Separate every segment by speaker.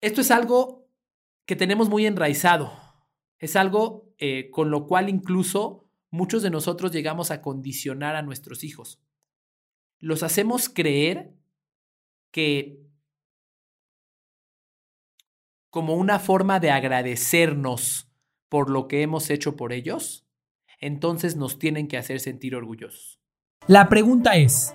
Speaker 1: Esto es algo que tenemos muy enraizado. Es algo eh, con lo cual incluso muchos de nosotros llegamos a condicionar a nuestros hijos. Los hacemos creer que como una forma de agradecernos por lo que hemos hecho por ellos, entonces nos tienen que hacer sentir orgullosos.
Speaker 2: La pregunta es,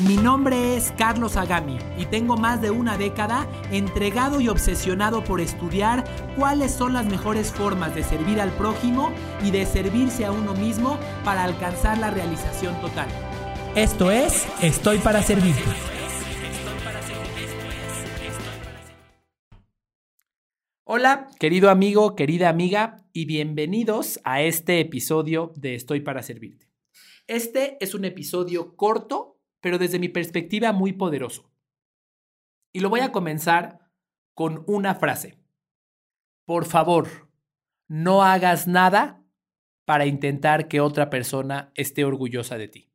Speaker 2: Mi nombre es Carlos Agami y tengo más de una década entregado y obsesionado por estudiar cuáles son las mejores formas de servir al prójimo y de servirse a uno mismo para alcanzar la realización total. Esto es Estoy para Servirte.
Speaker 1: Hola, querido amigo, querida amiga, y bienvenidos a este episodio de Estoy para Servirte. Este es un episodio corto pero desde mi perspectiva muy poderoso. Y lo voy a comenzar con una frase. Por favor, no hagas nada para intentar que otra persona esté orgullosa de ti.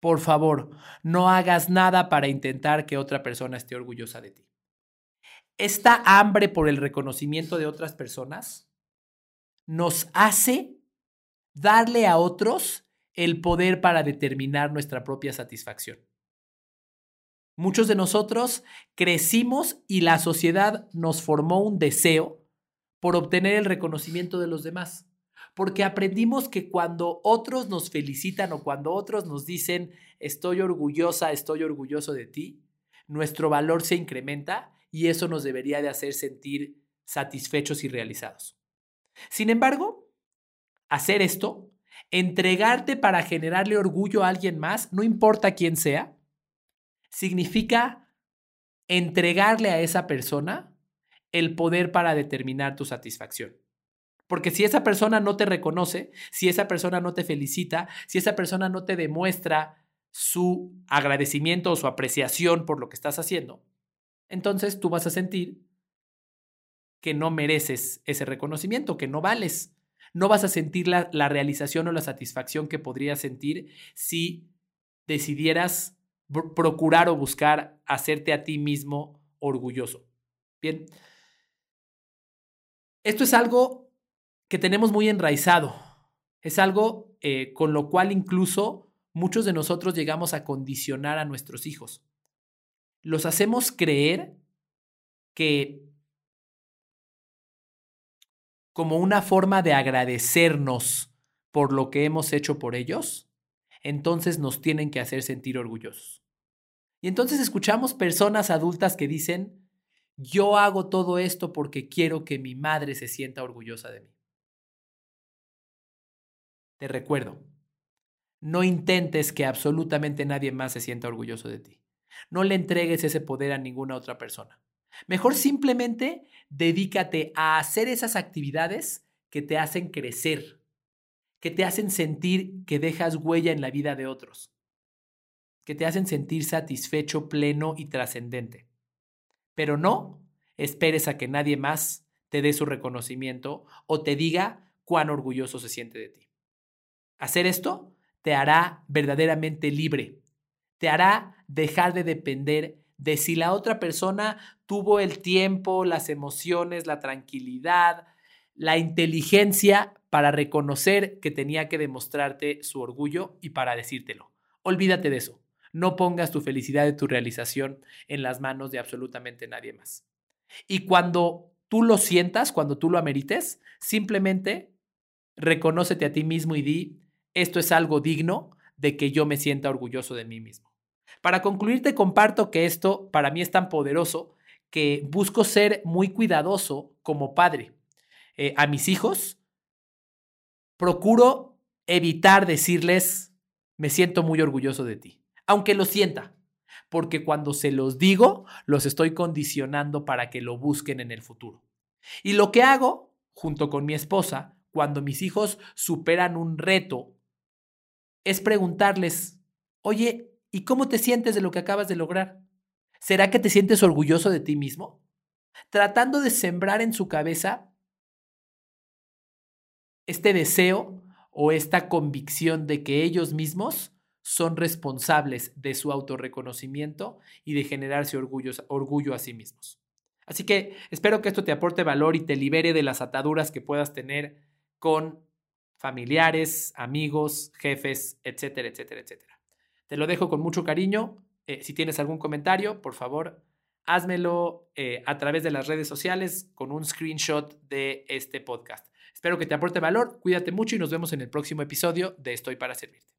Speaker 1: Por favor, no hagas nada para intentar que otra persona esté orgullosa de ti. Esta hambre por el reconocimiento de otras personas nos hace darle a otros el poder para determinar nuestra propia satisfacción. Muchos de nosotros crecimos y la sociedad nos formó un deseo por obtener el reconocimiento de los demás, porque aprendimos que cuando otros nos felicitan o cuando otros nos dicen estoy orgullosa, estoy orgulloso de ti, nuestro valor se incrementa y eso nos debería de hacer sentir satisfechos y realizados. Sin embargo, hacer esto Entregarte para generarle orgullo a alguien más, no importa quién sea, significa entregarle a esa persona el poder para determinar tu satisfacción. Porque si esa persona no te reconoce, si esa persona no te felicita, si esa persona no te demuestra su agradecimiento o su apreciación por lo que estás haciendo, entonces tú vas a sentir que no mereces ese reconocimiento, que no vales no vas a sentir la, realización o la satisfacción que podrías sentir si decidieras procurar o buscar hacerte a ti mismo orgulloso. Bien. Esto es algo que tenemos muy enraizado. Es algo eh, con lo cual incluso muchos de nosotros llegamos a condicionar a nuestros hijos. Los hacemos creer que como una forma de agradecernos por lo que hemos hecho por ellos, entonces nos tienen que hacer sentir orgullosos. Y entonces escuchamos personas adultas que dicen, yo hago todo esto porque quiero que mi madre se sienta orgullosa de mí. Te recuerdo, no intentes que absolutamente nadie más se sienta orgulloso de ti. No le entregues ese poder a ninguna otra persona. Mejor simplemente dedícate a hacer esas actividades que te hacen crecer, que te hacen sentir que dejas huella en la vida de otros, que te hacen sentir satisfecho, pleno y trascendente. Pero no esperes a que nadie más te dé su reconocimiento o te diga cuán orgulloso se siente de ti. Hacer esto te hará verdaderamente libre, te hará dejar de depender de si la otra persona tuvo el tiempo, las emociones, la tranquilidad, la inteligencia para reconocer que tenía que demostrarte su orgullo y para decírtelo. Olvídate de eso. No pongas tu felicidad y tu realización en las manos de absolutamente nadie más. Y cuando tú lo sientas, cuando tú lo amerites, simplemente reconócete a ti mismo y di, esto es algo digno de que yo me sienta orgulloso de mí mismo. Para concluir, te comparto que esto para mí es tan poderoso que busco ser muy cuidadoso como padre. Eh, a mis hijos, procuro evitar decirles, me siento muy orgulloso de ti, aunque lo sienta, porque cuando se los digo, los estoy condicionando para que lo busquen en el futuro. Y lo que hago, junto con mi esposa, cuando mis hijos superan un reto, es preguntarles, oye, ¿Y cómo te sientes de lo que acabas de lograr? ¿Será que te sientes orgulloso de ti mismo? Tratando de sembrar en su cabeza este deseo o esta convicción de que ellos mismos son responsables de su autorreconocimiento y de generarse orgullo a sí mismos. Así que espero que esto te aporte valor y te libere de las ataduras que puedas tener con familiares, amigos, jefes, etcétera, etcétera, etcétera. Te lo dejo con mucho cariño. Eh, si tienes algún comentario, por favor, házmelo eh, a través de las redes sociales con un screenshot de este podcast. Espero que te aporte valor, cuídate mucho y nos vemos en el próximo episodio de Estoy para Servirte.